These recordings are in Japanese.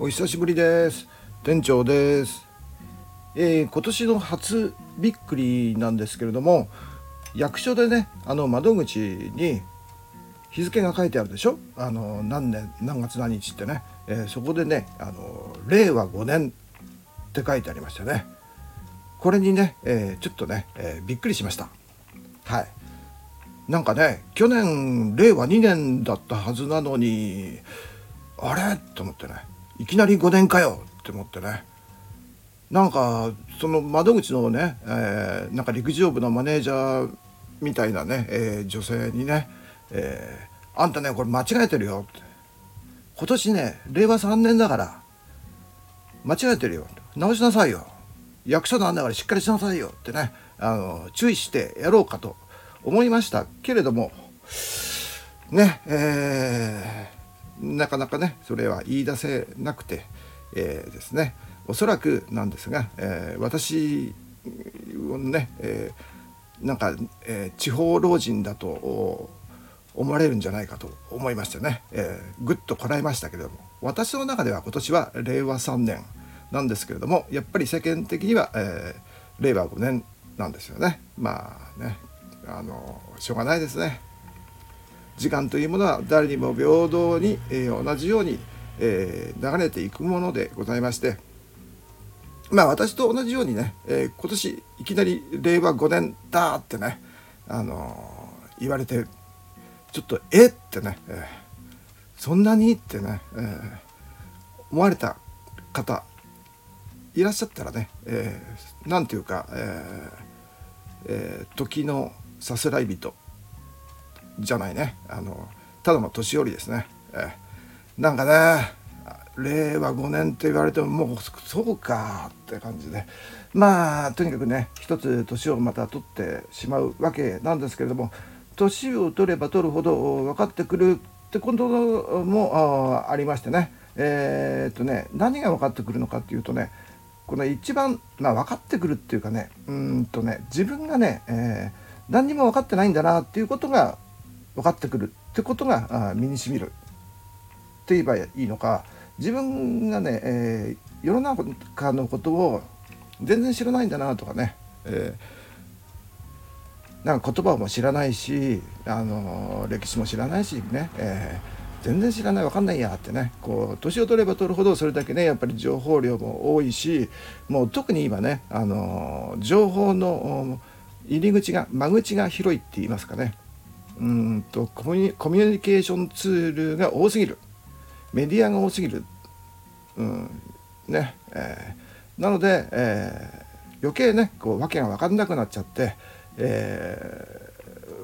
お久しぶりです。店長です、えー今年の初びっくりなんですけれども役所でねあの窓口に日付が書いてあるでしょ？あの何年何月何日ってね、えーそこでねあの令和5年って書いてありましたね。これにね、えーちょっとね、えびっくりしました。はい。なんかね去年令和2年だったはずなのにあれ？と思ってね。いきなり5年かよって思ってね。なんかその窓口のね、えーなんか陸上部のマネージャーみたいなね、えー女性にね、えーあんたねこれ間違えてるよ」って「今年ね令和3年だから間違えてるよ。直しなさいよ。役所なんだからしっかりしなさいよ」ってねあの注意してやろうかと思いましたけれどもねえーなかなかねそれは言い出せなくて、えーですねおそらくなんですが、えー私をね、えーなんか、え地方老人だと思われるんじゃないかと思いましてね、えーぐっとこらえましたけれども私の中では今年は令和3年なんですけれどもやっぱり世間的には、え令和5年なんですよねまあねあのしょうがないですね。時間というものは誰にも平等に、えー同じように、えー流れていくものでございましてまあ私と同じようにね、えー今年いきなり令和5年だってね、あのー言われてちょっとえってね、えーそんなにってね、えー思われた方いらっしゃったらね、えーなんていうか、えーえー時のさすらい人じゃないね。あのただの年寄りですね、えーなんかね令和5年って言われてももうそうかって感じで。まあとにかくね一つ年をまた取ってしまうわけなんですけれども年を取れば取るほど分かってくるってこともありましてね。えーっとね何が分かってくるのかっていうとねこの一番、まあ、分かってくるっていうかねうんとね自分がね、えー何にも分かってないんだなっていうことが分かってくるってことが身にしみるって言えばいいのか。自分がね、えー世の中のことを全然知らないんだなとかね、えーなんか言葉も知らないし、あのー歴史も知らないしね、えー全然知らない分かんないやってねこう年を取れば取るほどそれだけねやっぱり情報量も多いしもう特に今ね、あの情報の入り口が間口が広いって言いますかね。うんとコミュニケーションツールが多すぎる。メディアが多すぎる、うん。ね。えー。なので、えー。余計ねこう訳が分かんなくなっちゃって、え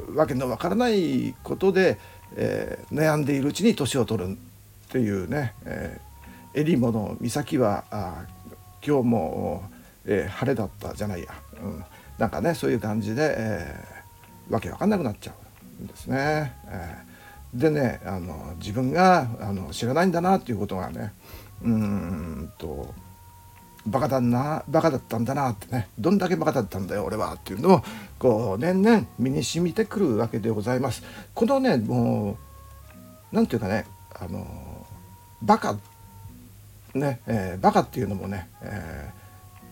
ー、訳の分からないことで、えー。悩んでいるうちに年を取るっていうね、えー、襟裳岬はあ今日も、えー。晴れだったじゃないや、うん、なんかねそういう感じで、えー。わけわかんなくなっちゃう。ですね。えーでねあの自分があの知らないんだなっていうことがねうんとバカだなバカだったんだなってねどんだけバカだったんだよ俺はっていうのをこう年々身に染みてくるわけでございます。このねもうなんていうかねあのバカね、えーバカっていうのもね、えー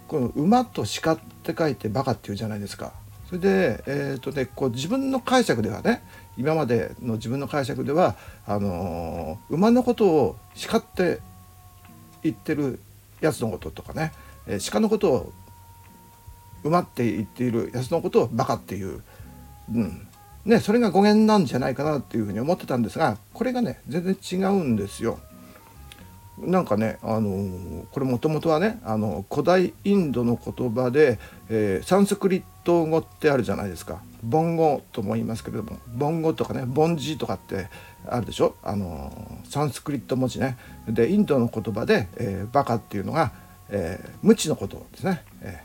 この馬と鹿って書いてバカっていうじゃないですか。それで、えーとね、こう自分の解釈ではね今までの自分の解釈ではあのー馬のことを鹿って言ってるやつのこととかね、えー鹿のことを馬って言っているやつのことをバカっていう、うんね、それが語源なんじゃないかなっていうふうに思ってたんですがこれがね全然違うんですよ。なんかね、あのーこれもともとはね、あの古代インドの言葉で、えーサンスクリット語ってあるじゃないですか。梵語とも言いますけれども梵語とかね梵字とかってあるでしょ、あのーサンスクリット文字ね。でインドの言葉で、えーバカっていうのが、えー無知のことですね、え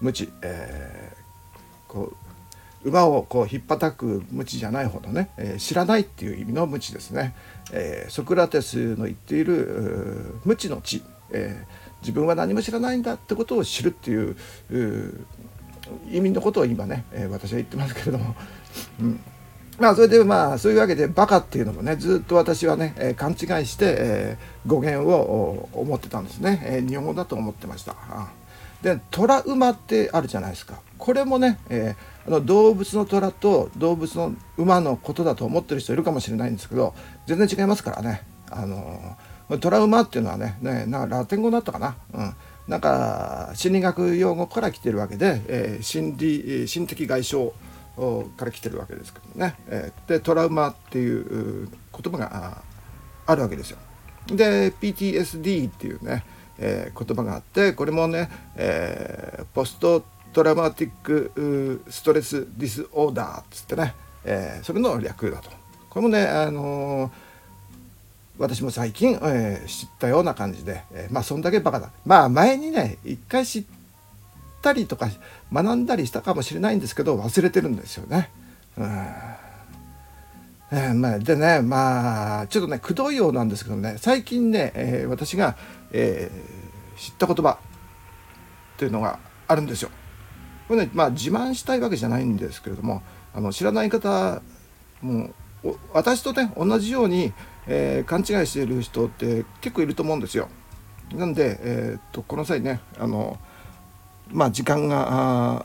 ー無知、えーこう馬をこう引っ叩く無知じゃないほどね、えー知らないっていう意味の無知ですね、えーソクラテスの言っている無知の知、えー自分は何も知らないんだってことを知るっていううー意味のことを今ね、えー私は言ってますけれども、うん、まあそれでまあそういうわけでバカっていうのもねずっと私はね、えー、勘違いして、えー、語源を思ってたんですね、えー、日本語だと思ってました。でトラウマってあるじゃないですか。これもね、えー、あの動物の虎と動物の馬のことだと思ってる人いるかもしれないんですけど全然違いますからねあのトラウマっていうのはねねなラテン語だったかな、うん、なんか心理学用語から来てるわけで、えー、心理心的外傷から来てるわけですけどね、えー、でトラウマっていう言葉があるわけですよ。で PTSD っていうね、えー、言葉があってこれもね、えー、 post traumatic stress disorder っつってね、えー、それの略だと。これもね、あの私も最近、えー、知ったような感じで、えー、まあそんだけバカだまあ前にね一回知ったりとか学んだりしたかもしれないんですけど忘れてるんですよね。うんえー、まあ、でねまあちょっとねくどいようなんですけどね最近ね、えー、私が、えー、知った言葉っていうのがあるんですよ。これねまあ自慢したいわけじゃないんですけれどもあの知らない方も私とね同じように、えー、勘違いしている人って結構いると思うんですよ。なんで、えー、っとこの際ねあのまあ時間が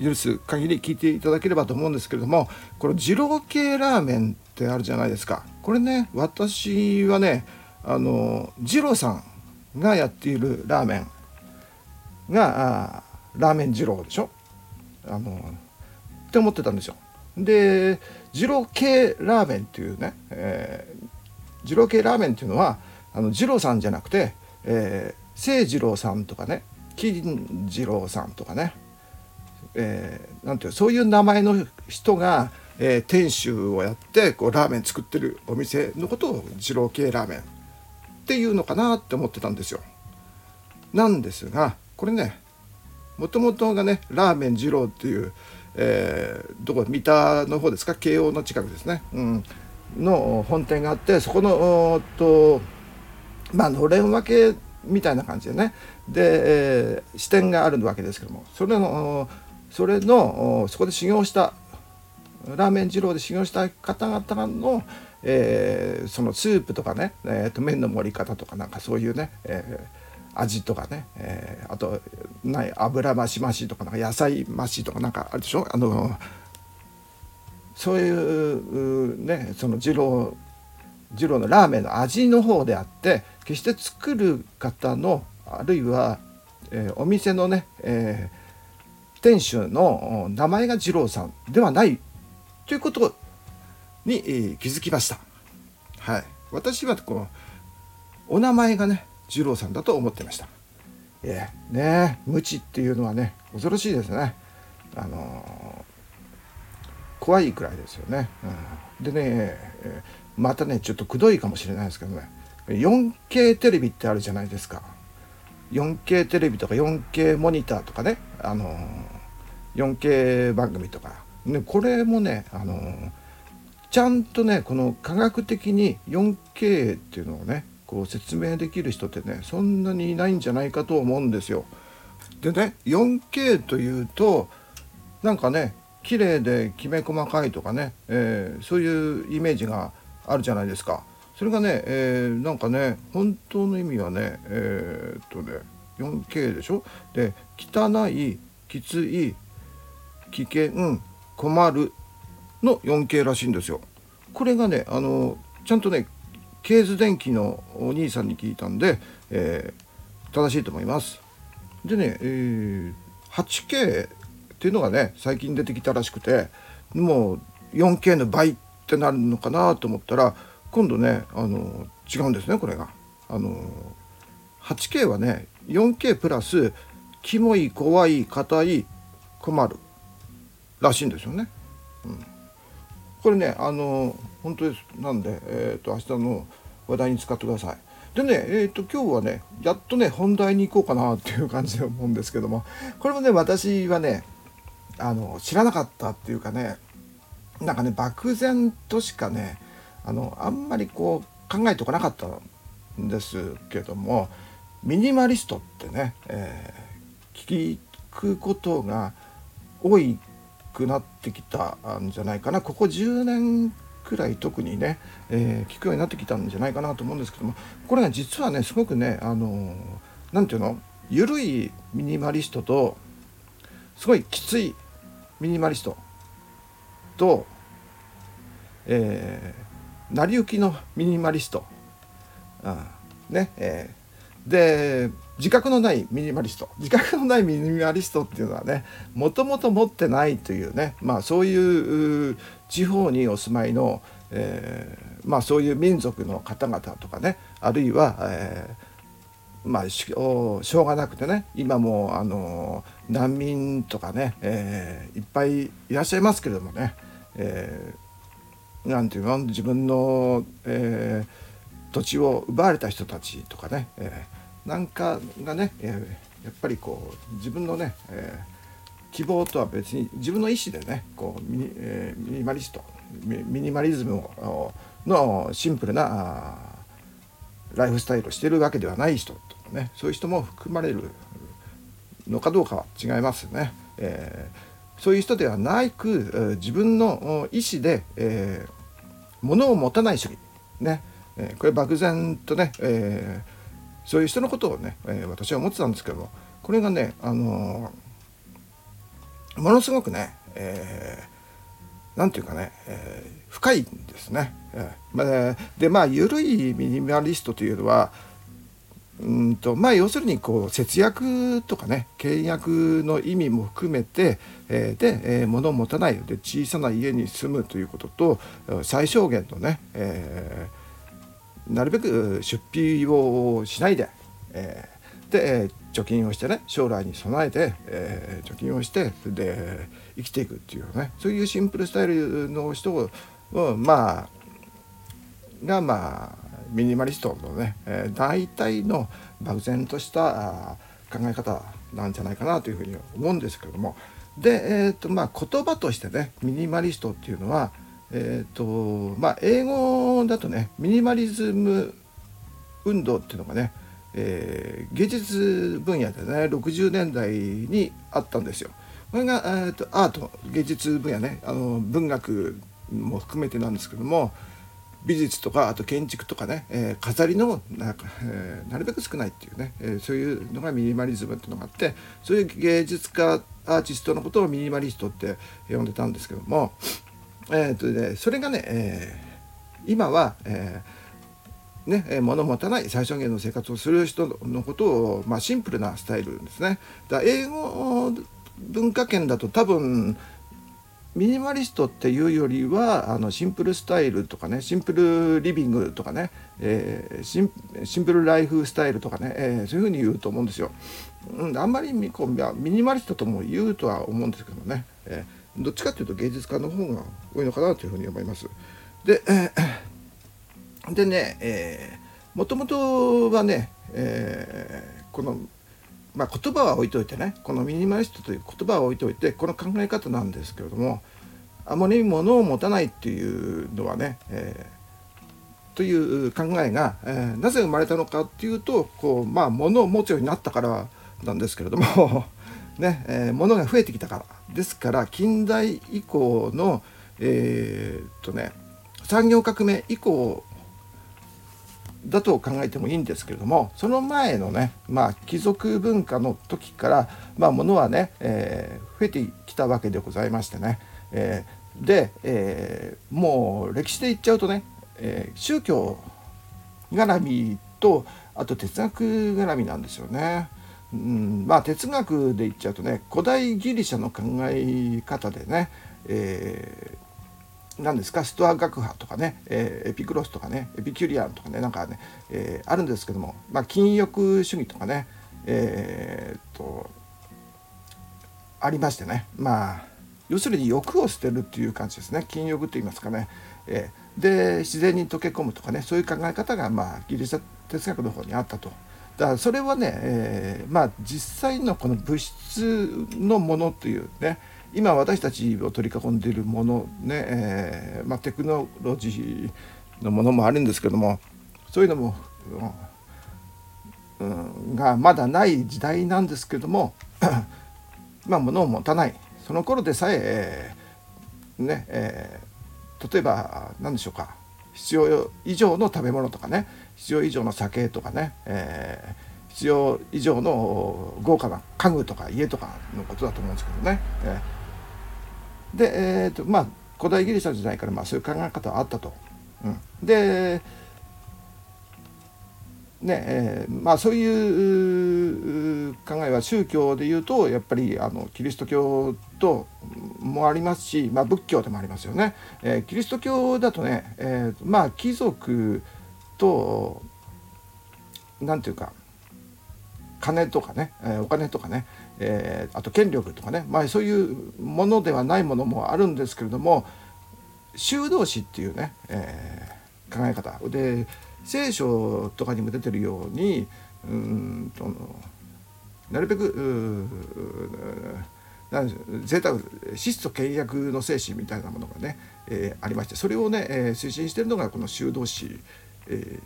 許す限り聞いていただければと思うんですけれどもこの二郎系ラーメンってあるじゃないですか。これね私はねあの二郎さんがやっているラーメンがラーメン二郎でしょ？あのって思ってたんですよ。で二郎系ラーメンっていうね、えー、二郎系ラーメンっていうのはあの二郎さんじゃなくて、えー、清次郎さんとかね金次郎さんとかね、えー、なんていうそういう名前の人が、えー、店主をやってこうラーメン作ってるお店のことを二郎系ラーメンっていうのかなって思ってたんですよ。なんですがこれねもともとがねラーメン二郎っていう、えー、どこ三田の方ですか？慶応の近くですね、うん、の本店があってそこのとまあのれん分けみたいな感じでね。で、えー、支店があるわけですけども。それのそれのそこで修行したラーメン二郎で修行した方々の、えー、そのスープとかね、えー、と麺の盛り方とかなんかそういうね、えー、味とかね、えー、あとない油増し増しとかなんか野菜増しとかなんかあるでしょ？あのそういうねその二郎二郎のラーメンの味の方であって決して作る方のあるいは、えー、お店のね、えー、店主の名前が二郎さんではないということに、えー、気づきました。はい、私はこうお名前がね二郎さんだと思ってました。えー、ね無知っていうのはね恐ろしいですね。あの怖いくらいですよね。うん、でね、えー、またねちょっとくどいかもしれないですけどね 4K テレビってあるじゃないですか。4K テレビとか 4K モニターとかね、あの 4K 番組とか、ね、これもね、あのちゃんとねこの科学的に 4K っていうのをねこう説明できる人ってねそんなにいないんじゃないかと思うんですよ。でね 4K というとなんかね綺麗できめ細かいとかね、えー、そういうイメージがあるじゃないですか。それがね、えー、なんかね本当の意味はねえー、っとね 4K でしょ？で汚いきつい危険困るの 4K らしいんですよ。これがねあのちゃんとねケーズ電機のお兄さんに聞いたんで、えー、正しいと思います。でね、えー、8K っていうのがね最近出てきたらしくてもう 4K の倍ってなるのかなと思ったら今度ねあの違うんですねこれが。あの 8K はね 4K プラスキモい怖い硬い困るらしいんですよね。うん、これねあの本当ですなんで、えーと、明日の話題に使ってください。でね、えーと、今日はねやっとね本題に行こうかなっていう感じで思うんですけどもこれもね私はねあの知らなかったっていうかねなんかね漠然としかねあのあんまりこう考えておかなかったんですけどもミニマリストってね、えー、聞くことが多くなってきたんじゃないかなここ10年くらい特にね、えー、聞くようになってきたんじゃないかなと思うんですけどもこれが実はねすごくねあの何て言うの緩いミニマリストとすごいきついミニマリストと、えー、成り行きのミニマリスト、うん、ねえー、で自覚のないミニマリスト自覚のないミニマリストっていうのはねもともと持ってないというねまあそういう地方にお住まいの、えー、まあそういう民族の方々とかねあるいは、えー、まあしょうがなくてね今もあの難民とかね、えー、いっぱいいらっしゃいますけれどもね、えー、なんていうの自分の、え、土地を奪われた人たちとかね、え、なんかがね、え、やっぱりこう自分のね、えー、希望とは別に自分の意思でねこうミニ,、えー、ミニマリストミニマリズムをのシンプルなライフスタイルをしてるわけではない人とかねそういう人も含まれるのかどうかは違いますね。えー、そういう人ではなく自分の意思で、えー、物を持たない主義ね、え、これ漠然とね、えー、そういう人のことをね、え、私は思ってたんですけどもこれがね、あのー、ものすごくね、えー、ていうかね、えー、深いんですね。えー、でまあ緩いミニマリストというのはうんとまあ要するにこう節約とかね契約の意味も含めて、えー、で、えー、物を持たないで小さな家に住むということと最小限のね、えー、なるべく出費をしないで、えー、で貯金をしてね将来に備えて、えー、貯金をしてで生きていくっていうねそういうシンプルスタイルの人を、まあがまあミニマリストのね、えー、大体の漠然とした考え方なんじゃないかなというふうに思うんですけどもで、えーとまあ、言葉としてねミニマリストっていうのは、えーとまあ、英語だとねミニマリズム運動っていうのがね、えー、芸術分野でね60年代にあったんですよ。これが、えーとアート芸術分野ねあの文学も含めてなんですけども、美術とかあと建築とかね、えー、飾りのな、えー、なるべく少ないっていうね、えー、そういうのがミニマリズムっていうのがあってそういう芸術家アーティストのことをミニマリストって呼んでたんですけども、えーとね、それがね、え今は、えね、え物持たない最小限の生活をする人のことを、まあ、シンプルなスタイルですね。だ英語文化圏だと多分ミニマリストっていうよりはあのシンプルスタイルとかねシンプルリビングとかね、えー、シンプルライフスタイルとかね、えー、そういうふうに言うと思うんですよ。うん、あんまりこうミニマリストとも言うとは思うんですけどね、えー、どっちかっていうと芸術家の方が多いのかなというふうに思います。で,、えー、でね、えー、もともとはね、えー、このまあ、言葉は置いといてねこのミニマリストという言葉は置いといてこの考え方なんですけれどもあまり物を持たないっていうのはね、えー、という考えが、えー、なぜ生まれたのかっていうとこう、まあ、物を持つようになったからなんですけれども ねえー、物が増えてきたから。ですから近代以降のえー、っとね産業革命以降だと考えてもいいんですけれどもその前のね、まあ、貴族文化の時から、まあ、物はね、えー、増えてきたわけでございましてね、えー、で、えー、もう歴史で言っちゃうとね、え宗教絡みとあと哲学絡みなんですよね。うん、まあ哲学で言っちゃうとね古代ギリシャの考え方でね、え何ですか？ストア学派とかね、えー、エピクロスとかねエピキュリアンとかねなんかね、えー、あるんですけども、まあ、禁欲主義とかねえー、っとありましてねまあ要するに欲を捨てるっていう感じですね。禁欲と言いますかね、えー、で自然に溶け込むとかねそういう考え方が、まあ、ギリシャ哲学の方にあったと。だからそれはね、えー、まあ実際のこの物質のものというね今私たちを取り囲んでいるものね、えー、まあ、テクノロジーのものもあるんですけどもそういうのも、うん、がまだない時代なんですけども ま物を持たない。その頃でさえねえー、例えば何でしょうか。必要以上の食べ物とかね。必要以上の酒とかね、えー、必要以上の豪華な家具とか家とかのことだと思うんですけどね。えー、で、えーとまあ、古代ギリシャ時代からまあそういう考え方はあったと。うん、でねえー、まあそういう考えは宗教でいうとやっぱりあのキリスト教ともありますし、まあ、仏教でもありますよね。えー、キリスト教だとね、えー、まあ貴族と何て言うか金とかね、え、お金とかね、えー、あと権力とかね、まあ、そういうものではないものもあるんですけれども修道士っていうね、えー、考え方で聖書とかにも出てるようにうんとなるべく贅沢質素倹約の精神みたいなものがね、えー、ありましてそれをね、えー、推進してるのがこの修道士、え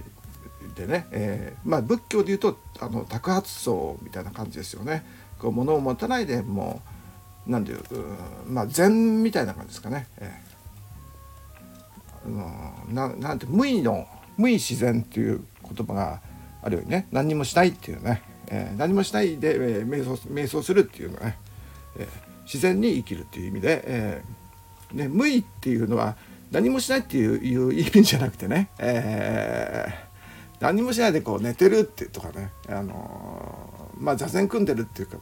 ー、でね、えー、まあ仏教でいうとあの托発層みたいな感じですよね。こう物を持たないでもう何ていうまあ禅みたいな感じですかね。えー、ななんて無意の無意自然っていう言葉があるようにね。何にもしないっていうね、えー、何もしないで、えー、瞑想瞑想するっていうのはね、えー、自然に生きるっていう意味で、えーね、無意っていうのは何もしないっていう意味じゃなくてね、えー、何もしないでこう寝てるってとかね、あのー、まあ座禅組んでるっていうか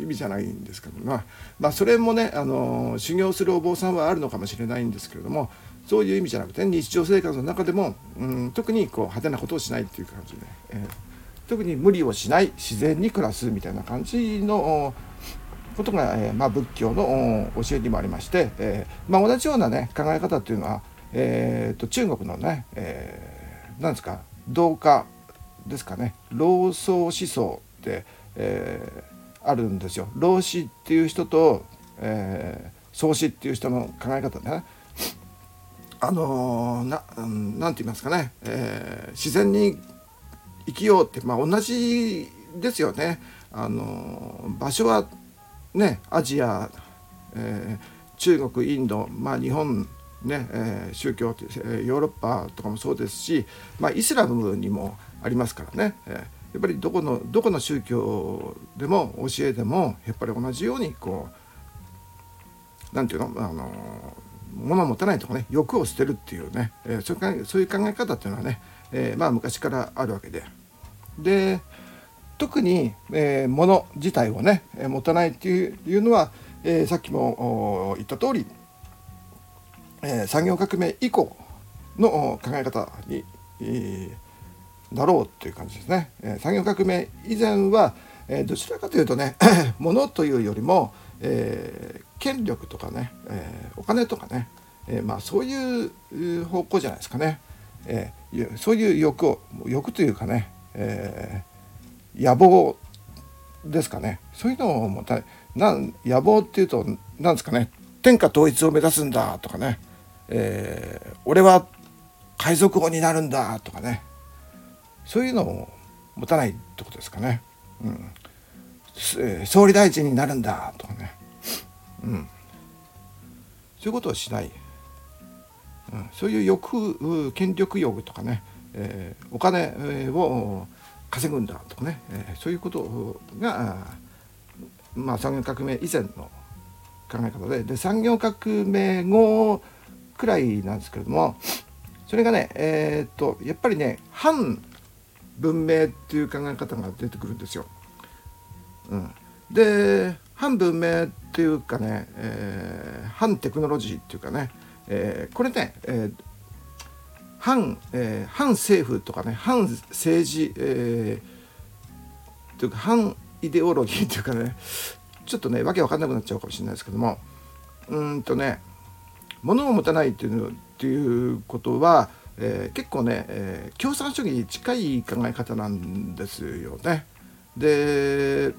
意味じゃないんですけど、まあ、まあそれもね、あの、修行するお坊さんはあるのかもしれないんですけれどもそういう意味じゃなくて日常生活の中でも、うん、特にこう派手なことをしないっていう感じで、えー、特に無理をしない自然に暮らすみたいな感じのことが、えー、まあ、仏教の教えにもありまして、えー、まあ、同じような、ね、考え方っていうのは、えーと、中国のね、えー、なんですか同化ですかね。老僧思想って、え。ー、あるんですよ。老子っていう人と、えー、創始っていう人の考え方ねあのななんて言いますかね、えー、自然に生きようって、まあ、同じですよね。あの場所はねアジア、えー、中国インド、まあ、日本ね、えー、宗教ってヨーロッパとかもそうですし、まあ、イスラムにもありますからね、えー、やっぱりどこのどこの宗教でも教えでもやっぱり同じようにこうなんていうのあの物を持たないとかね欲を捨てるっていうね、えー、そういうそういう考え方っていうのはね、えー、まあ昔からあるわけで。で特に、えー、物自体をね持たないっていうのは、えー、さっきも言った通り、えー、産業革命以降の考え方に、えー、なろうっていう感じですね。え、産業革命以前は、え、どちらかというとね 物というよりも、えー、権力とかね、えー、お金とかね、えー、まあそういう方向じゃないですかね、え、そういう欲を欲というかね、え、野望ですかね。そういうのをもたなん野望っていうと何ですかね。天下統一を目指すんだとかね、え、俺は海賊王になるんだとかね。そういうのを持たないってことですかね。うん。総理大臣になるんだとかね、うん、そういうことをしない、うん、そういう欲権力欲とかね、えー、お金を稼ぐんだとかね、えー、そういうことが、まあ、産業革命以前の考え方で。で産業革命後くらいなんですけれどもそれがねえー、っとやっぱりね反文明っていう考え方が出てくるんですよ。うん、で反文明っていうかね、えー、反テクノロジーっていうかね、えー、これね、えー、反、えー、反政府とかね反政治、えー、というか反イデオロギーっていうかねちょっとねわけわかんなくなっちゃうかもしれないですけどもうんとね物を持たないっていうのっていうことは、えー、結構ね、えー、共産主義に近い考え方なんですよね。で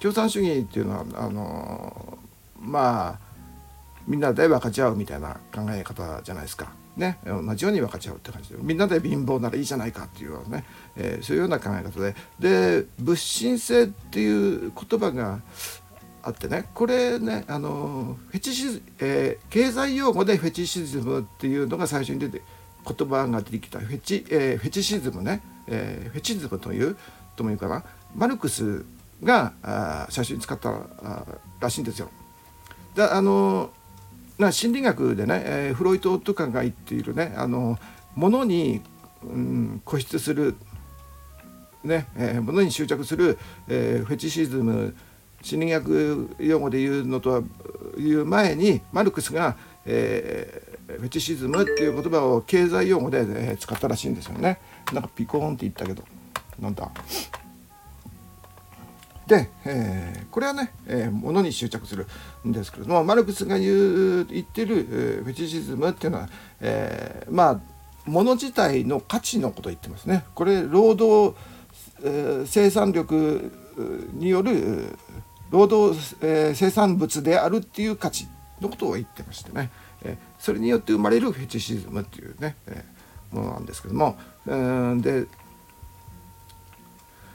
共産主義っていうのはあのまあみんなで分かち合うみたいな考え方じゃないですか。ね、同じように分かち合うって感じでみんなで貧乏ならいいじゃないかっていうようなね、えー、そういうような考え方でで物心性っていう言葉があってね。これねあのフェチシズ、えー、経済用語でフェチシズムっていうのが最初に出て言葉が出てきた。フェチ,、えー、フェチシズムね、えー、フェチズムというともいうかな。マルクスがあ最初に使ったあらしいんですよ。だあのな心理学でね、えー、フロイトとかが言っているねあのものに、うん、固執するね、えー、ものに執着する、えー、フェチシズム心理学用語で言うのとは言う前にマルクスが、えー、フェチシズムっていう言葉を経済用語で、えー、使ったらしいんですよね。なんかピコーンって言ったけどなんだ。で、えー、これはね、えー、ものに執着するんですけれどもマルクスが言う言ってる、えー、フェチシズムっていうのは、えー、まあもの自体の価値のことを言ってますね。これ労働、えー、生産力による労働、えー、生産物であるっていう価値のことを言ってましてね、えー、それによって生まれるフェチシズムっていうね、えー、ものなんですけども、えー、で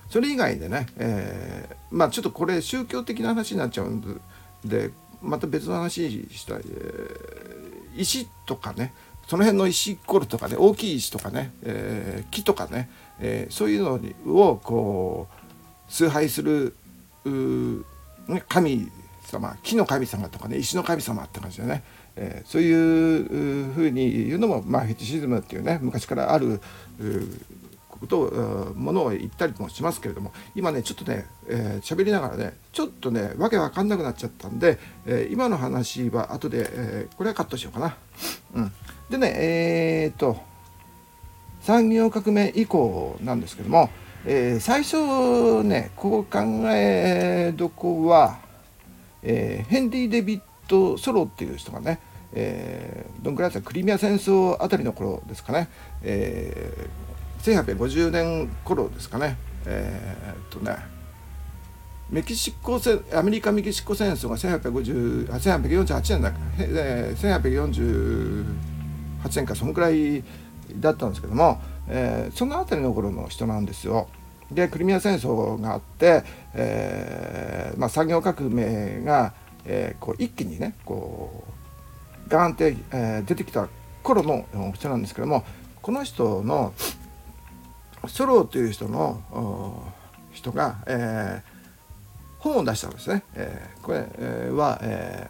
それ以外でね、えー、まあちょっとこれ宗教的な話になっちゃうんでまた別の話したい、えー、石とかねその辺の石こるとかね大きい石とかね、えー、木とかね、えー、そういうのをこう崇拝する、神様木の神様とかね石の神様って感じでね、えー、そういうふうに言うのも、まあ、フェチシズムっていうね昔からあることをものを言ったりもしますけれども今ねちょっとね喋、えー、りながらねちょっとねわけわかんなくなっちゃったんで、えー、今の話は後で、えー、これはカットしようかな。うん、でねえー、っと産業革命以降なんですけどもえー、最初ねこう考えどこは、えー、ヘンリー・デビッド・ソロっていう人がね、えー、どんくらいですかクリミア戦争あたりの頃ですかね、えー、1850年頃ですかね。えー、っとねメキシコ戦アメリカ・メキシコ戦争が1850 1848年だっけ、えー、1848年かそのくらいだったんですけども、えー、その辺りの頃の人なんですよ。でクリミア戦争があって、えーまあ、産業革命が、えー、こう一気にねこうガーンって、えー、出てきた頃の人なんですけどもこの人のソローという人の人が、えー、本を出したんですね。えー、これ、えー、は、え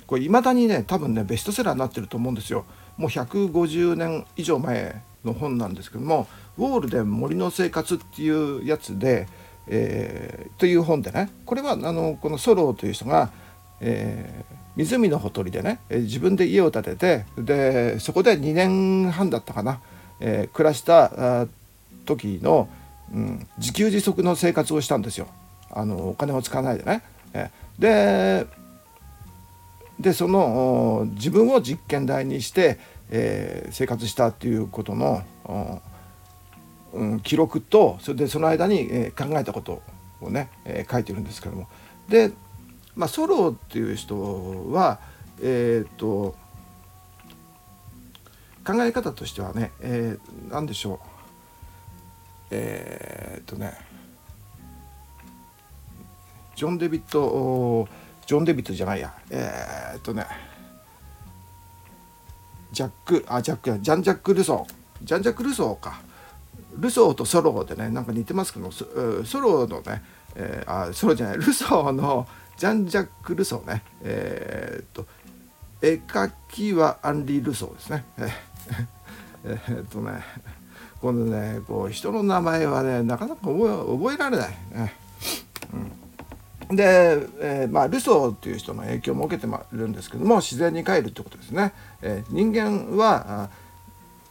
ー、これ未だにね多分ねベストセラーになってると思うんですよ。もう150年以上前の本なんですけどもウォールデン森の生活っていうやつで、えー、という本でねこれはあのこのソローという人が、えー、湖のほとりでね自分で家を建ててでそこで2年半だったかな、えー、暮らした時の、うん、自給自足の生活をしたんですよあのお金を使わないでね。えー、ででその自分を実験台にして、えー、生活したっていうことのうん、記録とそれでその間に、えー、考えたことをね、えー、書いてるんですけども。で、まあ、ソロっていう人はえっ、と考え方としてはね、えー、何でしょう。えっとねジョン・デビットジョン・デビットじゃないや。えっとねジャックあジャックジャン・ジャック・ルソー。ジャン・ジャック・ルソーか。ルソーとソローでねなんか似てますけどソローのね、えー、あソロじゃないルソーのジャン・ジャック・ルソーね。えー、っと絵描きはアンリー・ルソーですね。え、っとねこのねこう人の名前はねなかなか覚え覚えられない、ねうん、で、えー、まあルソーっていう人の影響も受けてるんですけども自然に帰るってことですね、えー、人間は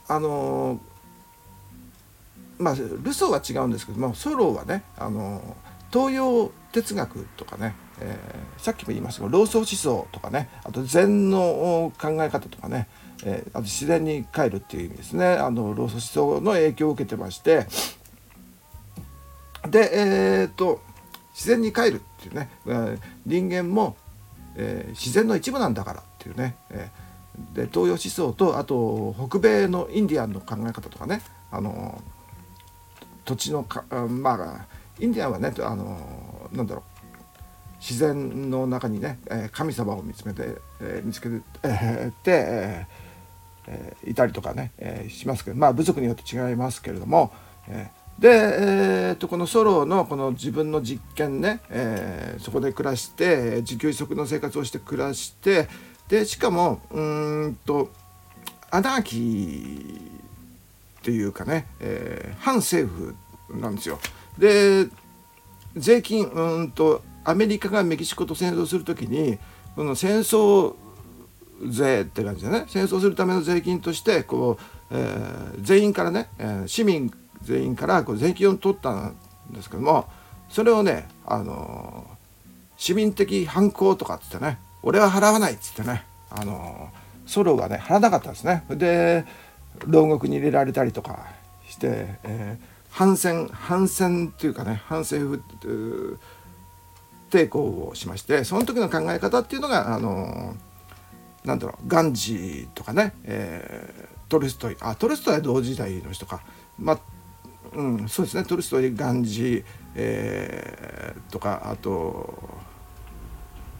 ああのまあルソーは違うんですけどもソローはねあの東洋哲学とかね、えー、さっきも言いましたが老荘思想とかねあと禅の考え方とかね、えー、あと自然に帰るっていう意味ですね。あの老荘思想の影響を受けてまして。でえっ、と自然に帰るっていうね、人間も、えー、自然の一部なんだからっていうね、えー、で東洋思想とあと北米のインディアンの考え方とかね。あの土地のかまあインディアンはねあのなんだろう。自然の中にね、え神様を見つめて、え見つけて、えええいたりとかね、えしますけどまあ部族によって違いますけれども、えで、えー、とこのソロのこの自分の実験ね、えー、そこで暮らして自給自足の生活をして暮らしてでしかもうんとアナーキーっていうかね、えー、反政府なんですよ。で税金うんとアメリカがメキシコと戦争する時にこの戦争税って感じでね戦争するための税金としてこう、えー、全員からね、えー、市民全員からこう税金を取ったんですけどもそれをねあの市民的反抗とかっつってね俺は払わないっつってねあのソロがね払わなかったんですね。で牢獄に入れられたりとかして、えー、反戦反戦っていうかね反政府抵抗をしましてその時の考え方っていうのがあのなんだろうガンジーとかね、えー、トルストイあトルストイは同時代の人かまあうん、そうですね。トルストイガンジ、えー、とかあと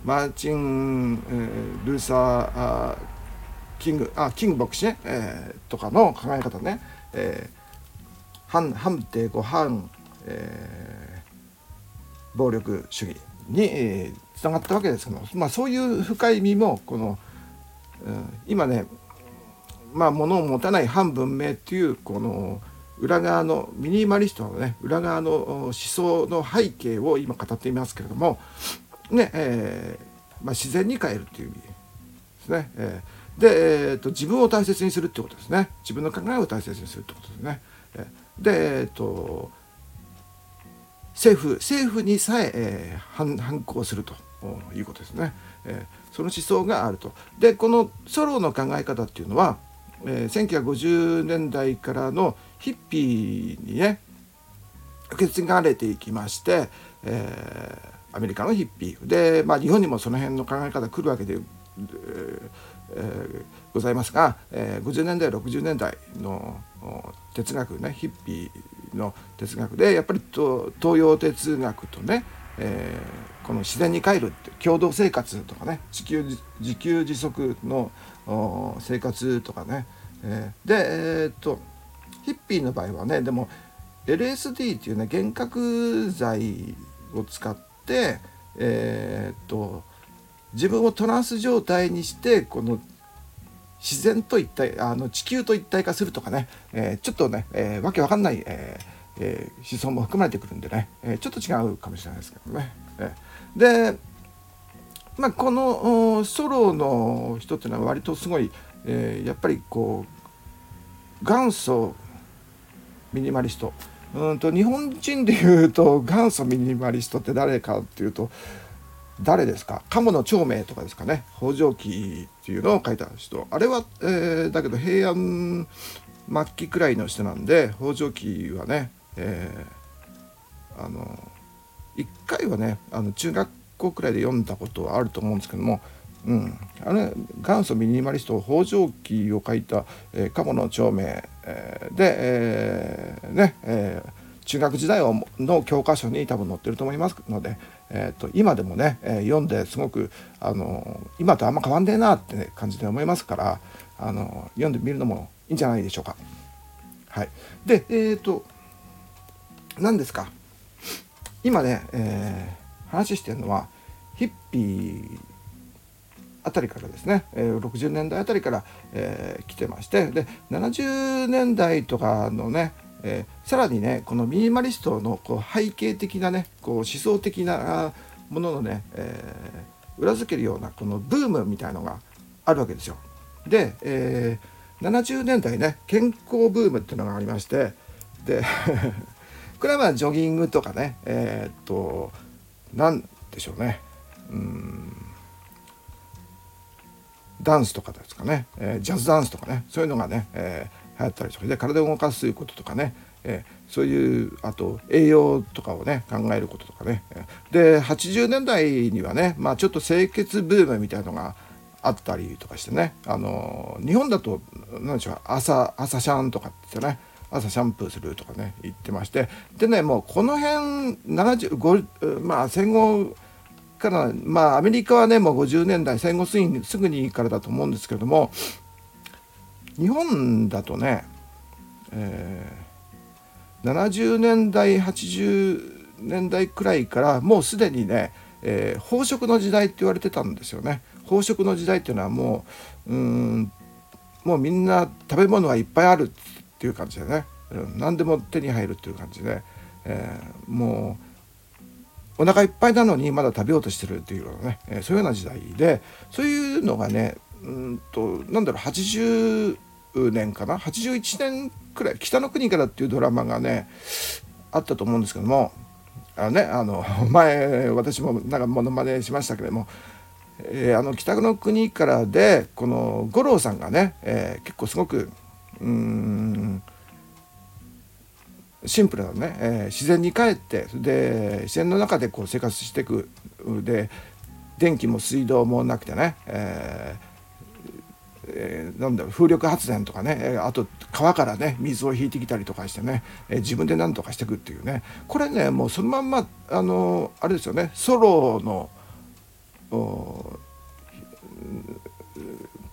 マーチン、えー、ルーサーあキングあキング牧師ね、えー、とかの考え方ね、えー、反反抵抗反、えー、暴力主義に、えー、つながったわけですけど、まあ、そういう深い意味もこの、うん、今ねまあ物を持たない反文明っていうこの裏側のミニマリストのね裏側の思想の背景を今語っていますけれどもねえー、まあ、自然に変えるっていう意味ですね。えー、で、えーと、自分を大切にするってことですね。自分の考えを大切にするってことですね。で、えーと、政府政府にさええー、反反抗するということですね。えー、その思想があると。でこのソロの考え方っていうのは、えー、1950年代からのヒッピーにね受け継がれていきまして、えー、アメリカのヒッピー。で、まあ、日本にもその辺の考え方来るわけで、えー、ございますが、えー、50年代60年代の哲学ねヒッピーの哲学でやっぱり東洋哲学とね、えー、この自然に帰るって共同生活とかね自給自給自足の生活とかね、えー、でえー、っとヒッピーの場合はねでも LSD っていうね幻覚剤を使ってえー、っと自分をトランス状態にしてこの自然と一体あの地球と一体化するとかね、えー、ちょっとね、えー、わけわかんない、えーえー、思想も含まれてくるんでね、えー、ちょっと違うかもしれないですけどね。えー、で、まあ、このソロの人っていうのは割とすごい、えー、やっぱりこう元祖ミニマリスト。うんと日本人でいうと元祖ミニマリストって誰かっていうと誰ですか？鴨の長明とかですかね。北条記っていうのを書いた人。あれは、えー、だけど平安末期くらいの人なんで北条記はね、えー、あの1回はねあの中学校くらいで読んだことはあると思うんですけどもうん、あれ元祖ミニマリスト北条記を書いた、えー、鴨の長明、えー、で、えー、ね、えー、中学時代の教科書に多分載ってると思いますので、えーと、今でもね、えー、読んですごくあの今とあんま変わんねえなって感じで思いますからあの読んでみるのもいいんじゃないでしょうか。はい、でえっ、ー、と何ですか？今ね、えー、話してるのはヒッピーあたりからですね、えー、60年代あたりから、えー、来てましてで70年代とかのね、えー、さらにねこのミニマリストのこう背景的なねこう思想的なもののね、えー、裏付けるようなこのブームみたいのがあるわけですよ。で、えー、70年代ね健康ブームっていうのがありましてで これはまあジョギングとかねえー、っと何でしょうねうんダンスとかですかね、えー、ジャズダンスとかね。そういうのがね、えー、流行ったりとか。で体を動かすということとかね、えー、そういうあと栄養とかをね考えることとかね。で80年代にはね、まあ、ちょっと清潔ブームみたいのがあったりとかしてね。あの日本だと何でしょう朝朝シャンとかってね。朝シャンプーするとかね言ってまして。でねもうこの辺75まあ戦後からまあアメリカはねもう50年代戦後すぐにすぐにからだと思うんですけれども日本だとね、えー、70年代80年代くらいからもうすでにね、えー、飽食の時代って言われてたんですよね。飽食の時代っていうのはもううんもうみんな食べ物がいっぱいあるっていう感じでね、うん、何でも手に入るっていう感じで、えー、もうお腹いっぱいなのにまだ食べようとしてるっていうようなね、えー、そういうような時代でそういうのがねうんとなんだろう80年かな？81年くらい「北の国から」っていうドラマがねあったと思うんですけどもあのねあの 前私もなんかモノマネしましたけれども、えー、あの北の国からでこの五郎さんがね、えー、結構すごくうんシンプルなね、えー、自然に帰ってで自然の中でこう生活していく。で電気も水道もなくてね、えーえー、なんだろ風力発電とかね。あと川からね水を引いてきたりとかしてね、えー、自分で何とかしていくっていうね。これねもうそのまんまあのあれですよね。ソロの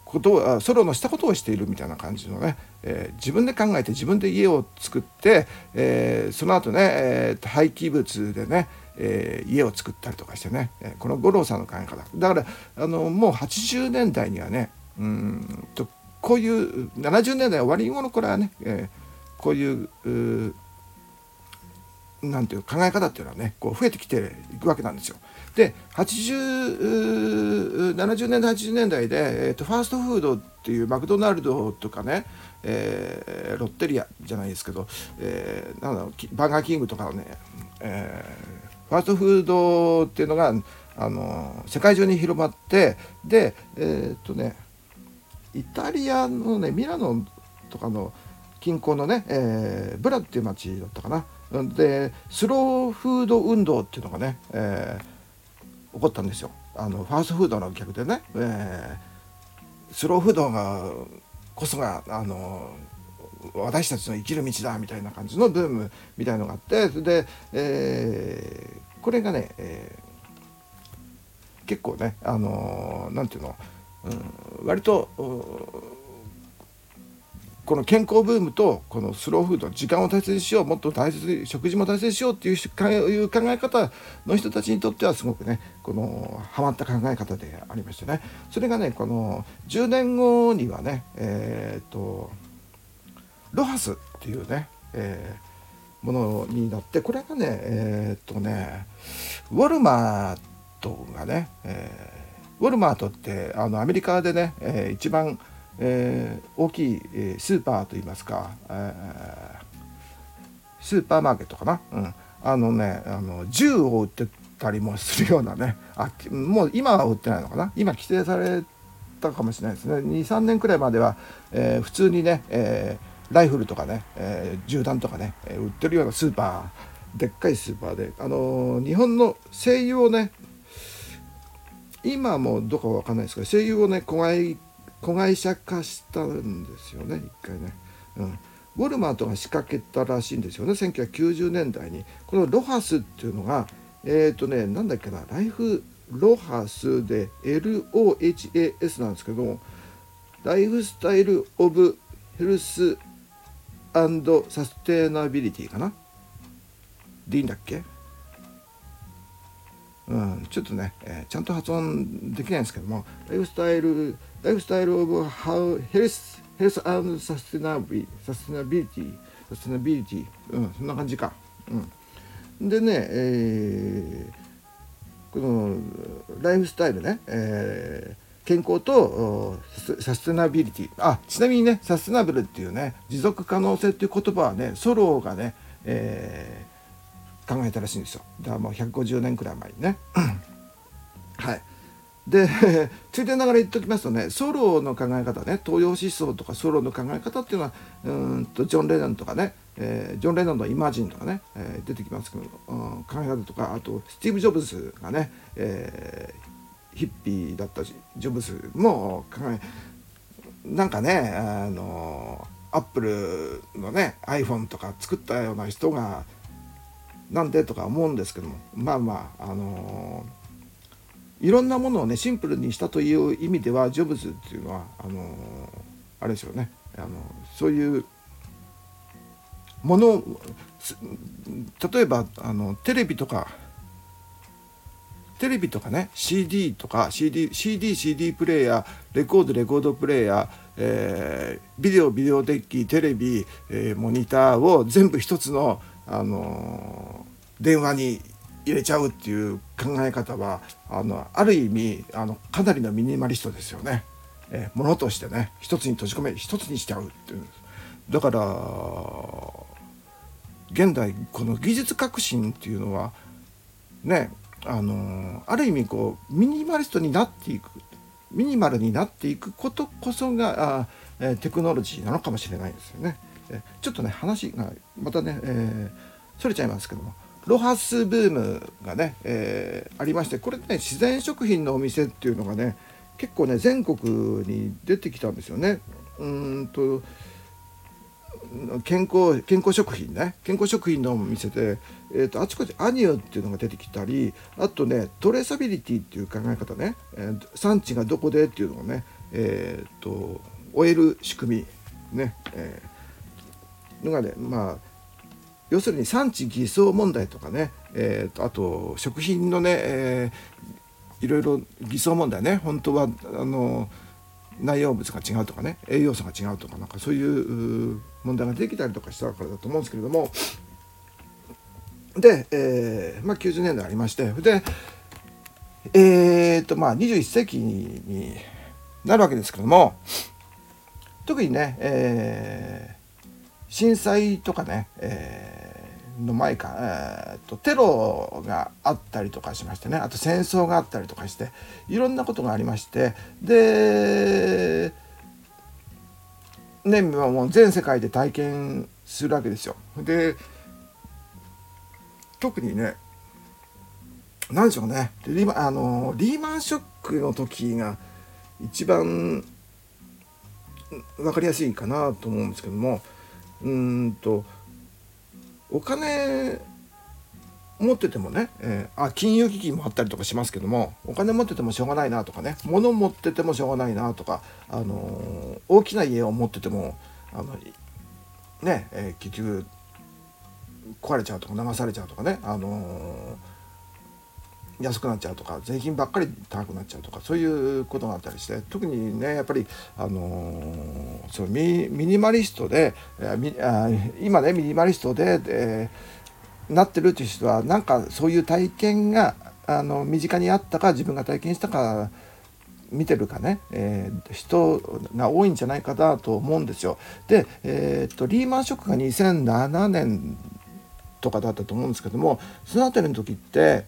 ことをソロのしたことをしているみたいな感じのね、えー、自分で考えて自分で家を作って、えー、その後ね、えー、廃棄物でね、え、家を作ったりとかしてね、えこの五郎さんの考え方だからあのもう80年代にはねうんとこういう70年代終わり頃からね、え、こういううなんていう考え方っていうのはねこう増えてきていくわけなんですよ。で80 70年代80年代で、えーと、ファーストフードっていうマクドナルドとかね、えー、ロッテリアじゃないですけど、えー、なんだろうバーガーキングとかね、えー、ファーストフードっていうのがあの世界中に広まってでえっ、とねイタリアのねミラノとかの近郊のね、えー、ブラっていう町だったかな。でスローフード運動っていうのがね、えー、起こったんですよ。あのファーストフードの客でね、えー、スローフードがこそがあの私たちの生きる道だみたいな感じのブームみたいのがあってで、えー、これがね、えー、結構ねあのー、ていうのうん、割とこの健康ブームとこのスローフード時間を大切にしようもっと大切に食事も大切にしようっていういう考え方の人たちにとってはすごくねこのハマった考え方でありましてね。それがねこの10年後にはねえっ、とロハスっていうね、えー、ものになってこれがねえっ、とねウォルマートがね、えウォルマートってあのアメリカでね、えー、一番、えー、大きい、スーパーといいますか、えー、スーパーマーケットかな、うん、あのねあの銃を売ってたりもするようなねあもう今は売ってないのかな？今規制されたかもしれないですね。23年くらいまでは、えー、普通にね、えー、ライフルとかね、えー、銃弾とかね、え売ってるようなスーパーでっかいスーパーで、あの日本の声優をね今もどうかわかんないですけど声優をね子会子会社化したんですよね一回ね。うん。ウォルマートが仕掛けたらしいんですよね1990年代に。このロハスっていうのがえっ、ー、とねなんだっけなライフロハスで LOHAS なんですけども lifestyle of health sustainability かな？でいいんだっけ？うん、ちょっとね、えー、ちゃんと発音できないんですけども lifestyle lifestyle of hea health health and sustainabi sustainabilityサステナビリティうんそんな感じか。うん。でね、えー、このライフスタイルね、えー、健康とサステナビリティあちなみにねサステナブルっていうね持続可能性っていう言葉はねソロがね、えー考えたらしいんですよ。だからもう150年くらい前にね。で ついでながら言っておきますとねソロの考え方ね東洋思想とかソロの考え方っていうのはうんとジョン・レノンとかね、えー、ジョン・レノンの「イマジン」とかね、えー、出てきますけど、うん、考え方とかあとスティーブ・ジョブズがね、えー、ヒッピーだったしジョブズも考えなんかねあのアップルのね iPhone とか作ったような人がなんでとか思うんですけどもまあまああのいろんなものをねシンプルにしたという意味ではジョブズっていうのはあのあれですよね。あのそういうもの例えばあのテレビとかテレビとかね CD とか CD CD CD プレーヤーレコードレコードプレーヤー、えー、ビデオビデオデッキテレビ、えー、モニターを全部一つの、あのー、電話に入れちゃうっていう考え方はあのある意味あのかなりのミニマリストですよね。えー、ものとしてね一つに閉じ込め一つにしちゃうっていうだから現代この技術革新っていうのはねあのある意味こうミニマリストになっていくミニマルになっていくことこそがあ、えテクノロジーなのかもしれないですよね。えちょっとね話がまたね、えー、それちゃいますけどもロハスブームがね、えー、ありましてこれね自然食品のお店っていうのがね結構ね全国に出てきたんですよね。うんと健康健康食品ね健康食品のお店で、えーと、あちこちアニューっていうのが出てきたりあとねトレーサビリティっていう考え方ね、えー、産地がどこでっていうのをねえっ、ー、と終える仕組みね、えー、のがねまあ要するに産地偽装問題とかね、えーと、あと食品のね、えー、いろいろ偽装問題ね本当はあの内容物が違うとかね栄養素が違うとかなんかそういう問題ができたりとかしたからだと思うんですけれども。で、えーまあ、90年代ありましてでえー、っとまあ21世紀になるわけですけども特にね、えー、震災とかね、えーの前か、えーと、テロがあったりとかしましてねあと戦争があったりとかしていろんなことがありましてでねもう全世界で体験するわけですよ。で特にね何でしょうねリーマあのリーマンショックの時が一番分かりやすいかなと思うんですけどもうんとお金持っててもね、えー、あ金融危機もあったりとかしますけどもお金持っててもしょうがないなとかね物持っててもしょうがないなとか、あのー、大きな家を持っててもあのね、えー、結局壊れちゃうとか流されちゃうとかね、あの安くなっちゃうとか税金ばっかり高くなっちゃうとかそういうことがあったりして特にねやっぱり、あのー、そのミニマリストで、えー、今ねミニマリストで、えー、なってるっていう人はなんかそういう体験があの身近にあったか自分が体験したか見てるかね、えー、人が多いんじゃないかなと思うんですよ。で、えー、っとリーマンショックが2007年とかだったと思うんですけどもその辺りの時って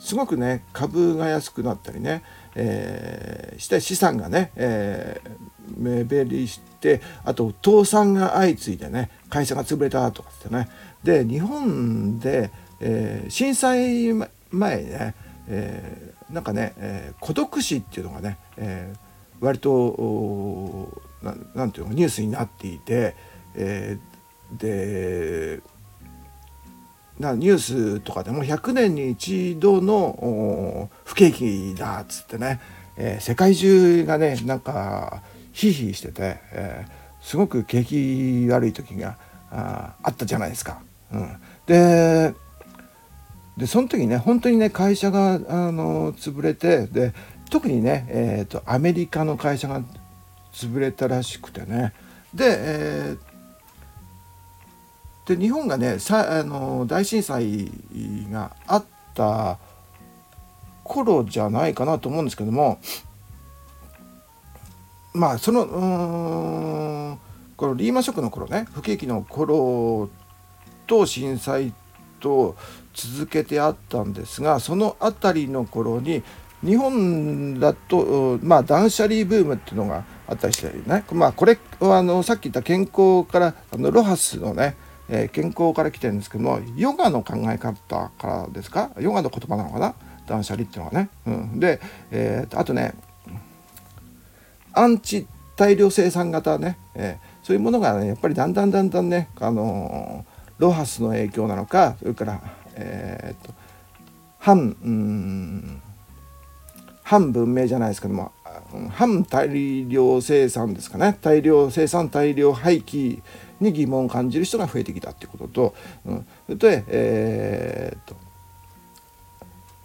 すごくね株が安くなったりね、えー、して資産がね、えー、目減りしてあと倒産が相次いでね会社が潰れたとかってね。で日本で、えー、震災前ね、えー、なんかね、えー、孤独死っていうのがね、えー、割と何ていうのニュースになっていて、えー、でなニュースとかでも100年に一度の不景気だっつってね、えー、世界中がねなんかヒーヒーしてて、えー、すごく景気悪い時がああったじゃないですか。うん、ででその時ね本当にね会社があの潰れてで特にね、えーと、アメリカの会社が潰れたらしくてねで、えーで日本がねさあの大震災があった頃じゃないかなと思うんですけどもまあそのこのリーマンショックの頃ね不景気の頃と震災と続けてあったんですがその辺りの頃に日本だと、まあ、断捨離ブームっていうのがあったりしてね、まあ、これはあのさっき言った健康からあのロハスのねえー、健康から来てるんですけどもヨガの考え方からですか？ヨガの言葉なのかな？断捨離っていうのはね。うん、で、えー、あとねアンチ大量生産型ね、えー、そういうものがねやっぱりだんだんだんだんね、あのー、ロハスの影響なのかそれから、えーと、反、うん反文明じゃないですけども反大量生産ですかね。大量生産大量廃棄に疑問を感じる人が増えてきたっていうことと、うん、それとえー、っと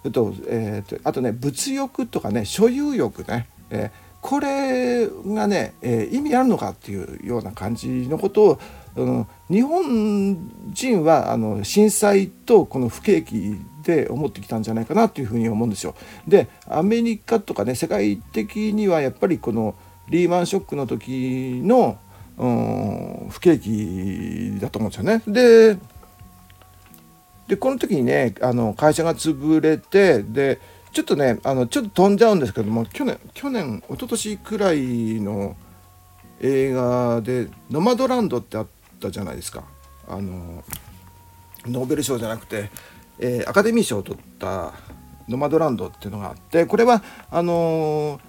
それと,、えー、とあとね物欲とかね所有欲ね、えー、これがね、えー、意味あるのかっていうような感じのことを、うん、日本人はあの震災とこの不景気で思ってきたんじゃないかなというふに思うんですよ。でアメリカとかね世界的にはやっぱりこのリーマンショックの時の、うん、不景気だと思うんですよね。ででこの時にねあの会社が潰れてでちょっとねあのちょっと飛んじゃうんですけども去年去年一昨年くらいの映画で「ノマドランド」ってあったじゃないですかあのノーベル賞じゃなくて、えー、アカデミー賞を取った「ノマドランド」っていうのがあってこれはあの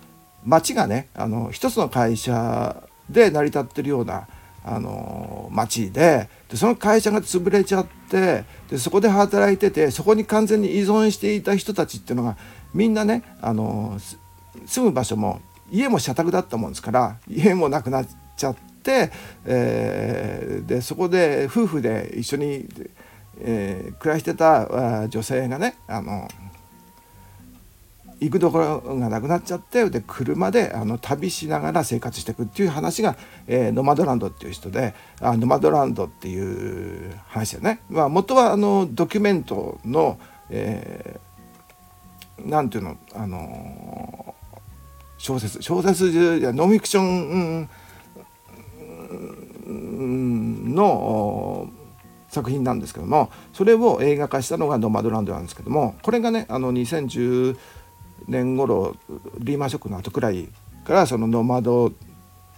町がねあの一つの会社で成り立ってるようなあの町ででその会社が潰れちゃってでそこで働いててそこに完全に依存していた人たちっていうのがみんなねあの住む場所も家も社宅だったもんですから家もなくなっちゃって、えー、でそこで夫婦で一緒に、えー、暮らしてた女性がねあの行くところがなくなっちゃってで車であの旅しながら生活していくっていう話が、えー、ノマドランドっていう人であノマドランドっていう話でね、まあ、元はあのドキュメントの、えー、なんていうのあの小説小説じゃノンフィクション、うん、の作品なんですけどもそれを映画化したのが「ノマドランド」なんですけどもこれがねあの2010年頃リーマンショックの後くらいからそのノマド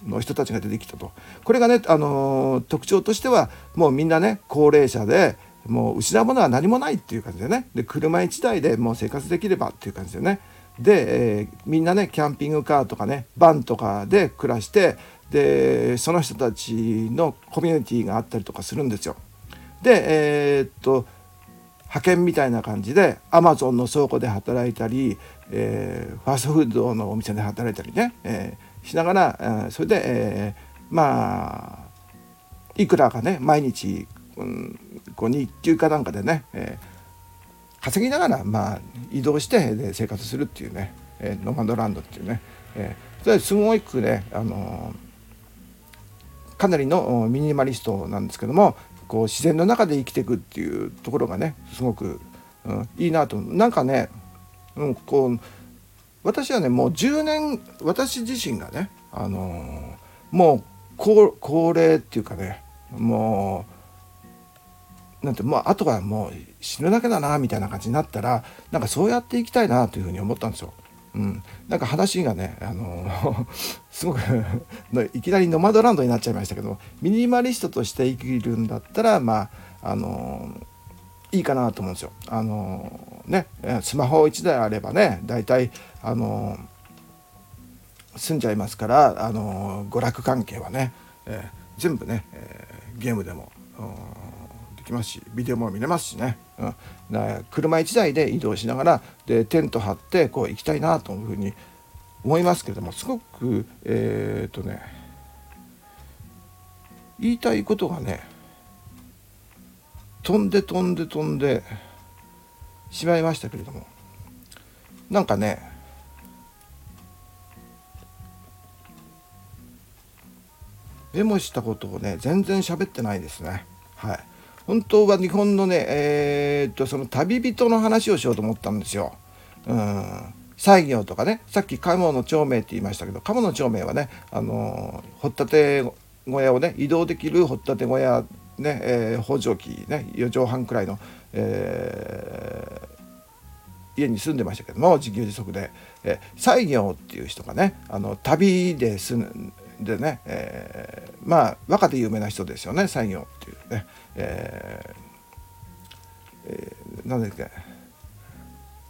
の人たちが出てきたと。これがね、あの特徴としてはもうみんなね高齢者でもう失うものは何もないっていう感じでね。で車1台でもう生活できればっていう感じでね。で、えー、みんなねキャンピングカーとかねバンとかで暮らしてでその人たちのコミュニティがあったりとかするんですよ。でえー、っと派遣みたいな感じでアマゾンの倉庫で働いたり、えー、ファーストフードのお店で働いたりね、えー、しながら、えー、それで、えー、まあいくらかね毎日、うん、こう日給かなんかでね、えー、稼ぎながら、まあ、移動してで生活するっていうね、えー、ノマドランドっていうね、えー、それすごいくね、あの、かなりのミニマリストなんですけどもこう自然の中で生きていくっていうところがねすごく、うん、いいなとなんかね、うん、こう私はねもう10年私自身がね、あのー、もう高高齢っていうかねもうなんてもうあとはもう死ぬだけだなみたいな感じになったらなんかそうやっていきたいなというふうに思ったんですよ。うん、なんか話がね、あの すごくいきなりノマドランドになっちゃいましたけどミニマリストとして生きるんだったらまああのいいかなと思うんですよ。あのねスマホ1台あればね大体あの済んじゃいますからあの娯楽関係はね、え、全部ね、え、ゲームでもできますしビデオも見れますしね。うん、車1台で移動しながらでテント張ってこう行きたいなというふうに思いますけれどもすごくえっ、とね言いたいことがね飛んで飛んで飛んでしまいましたけれどもなんかねメモしたことをね全然喋ってないですねはい。本当は日本のねえー、っとその旅人の話をしようと思ったんですよ。うん西行とかねさっき鴨の長明って言いましたけど鴨の長明はねあの掘ったて小屋をね移動できる掘ったて小屋ね、えー、北条記ね4畳半くらいの、えー、家に住んでましたけども自給自足で、え、西行っていう人がねあの旅で住んでね、えー、まあ和歌で有名な人ですよね西行っていうね。えーえー、なんだっけ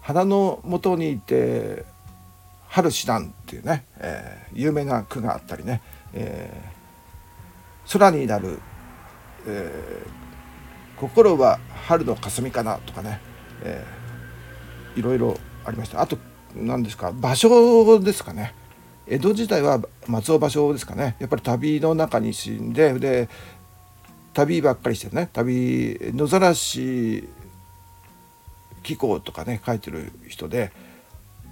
花の元にいて春知らんっていうね、えー、有名な句があったりね、えー、空になる、えー、心は春の霞かなとかね、えー、いろいろありました。あと何ですか場所ですかね。江戸時代は松尾芭蕉ですかね。やっぱり旅の中に死んでで旅ばっかりしてね。旅野ざらし紀行とかね書いてる人で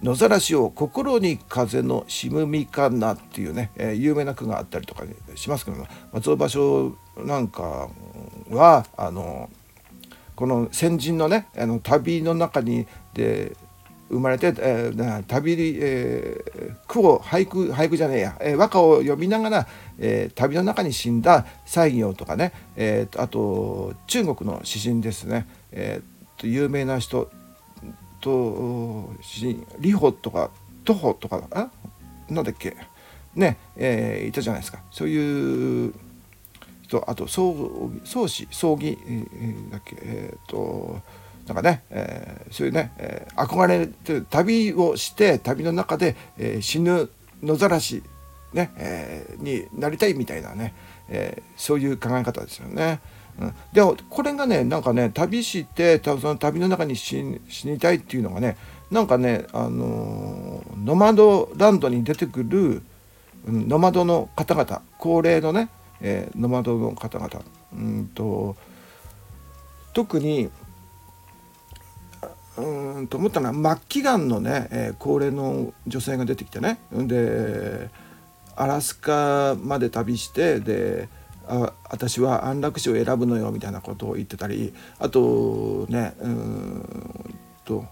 野ざらしを心に風のしむみかなっていうね、えー、有名な句があったりとかしますけども松尾芭蕉なんかはあのこの先人のねあの旅の中にで生まれて、えー、旅、えー、句を俳句俳句じゃねえや、えー、和歌を読みながら、えー、旅の中に死んだ西行とかね、えー、あと中国の詩人ですね、えー、と有名な人と詩人李穂とか徒歩とかあなんだっけ。ね、えー、いたじゃないですか。そういう人あと葬葬祀葬儀、えー、だっけ。えっ、ー、となんかね、えー、そういうね、えー、憧れて旅をして旅の中で、えー、死ぬ野ざらし、ねえ、になりたいみたいなね、え、そういう考え方ですよね。うん、でもこれがねなんかね旅してその旅の中に死にたいっていうのがねなんかねあの、ノマドランドに出てくる、うん、ノマドの方々高齢のね、えー、ノマドの方々うんと特にうんと思ったのは末期がんのね、えー、高齢の女性が出てきてね。でアラスカまで旅してであ私は安楽死を選ぶのよみたいなことを言ってたりあとねうんと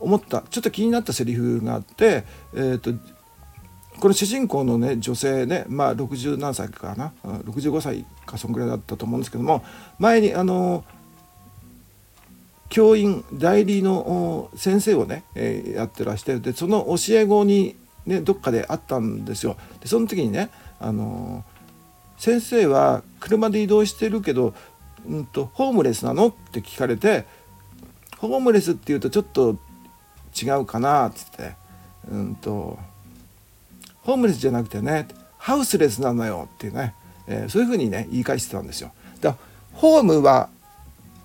思った。ちょっと気になったセリフがあって、えーと、この主人公のね女性ねまあ60何歳かな。65歳かそんぐらいだったと思うんですけども前にあの教員代理の先生をね、えー、やってらしてでその教え子に、ね、どっかで会ったんですよ。でその時にね、あのー、先生は車で移動してるけど、うんと、ホームレスなの？って聞かれてホームレスっていうとちょっと違うかなっつって、うんと、ホームレスじゃなくてねハウスレスなのよっていうね、えー、そういうふうにね言い返してたんですよ。だホームは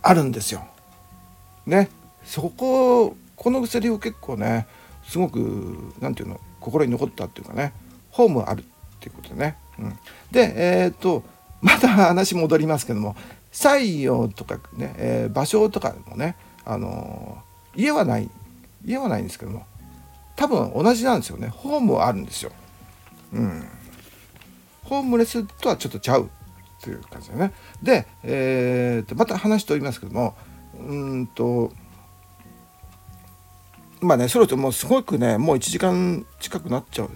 あるんですよ。ね。そここのセリフ結構ねすごく何て言うの心に残ったっていうかねホームあるっていうことでね、うん、でえっ、とまた話戻りますけども採用とかね、えー、場所とかもねあのー、家はない家はないんですけども多分同じなんですよね。ホームはあるんですよ。うん、ホームレスとはちょっとちゃうという感じだね。で、えーと、とまた話しておりますけどもうんとまあねそろそろもうすごくねもう1時間近くなっちゃう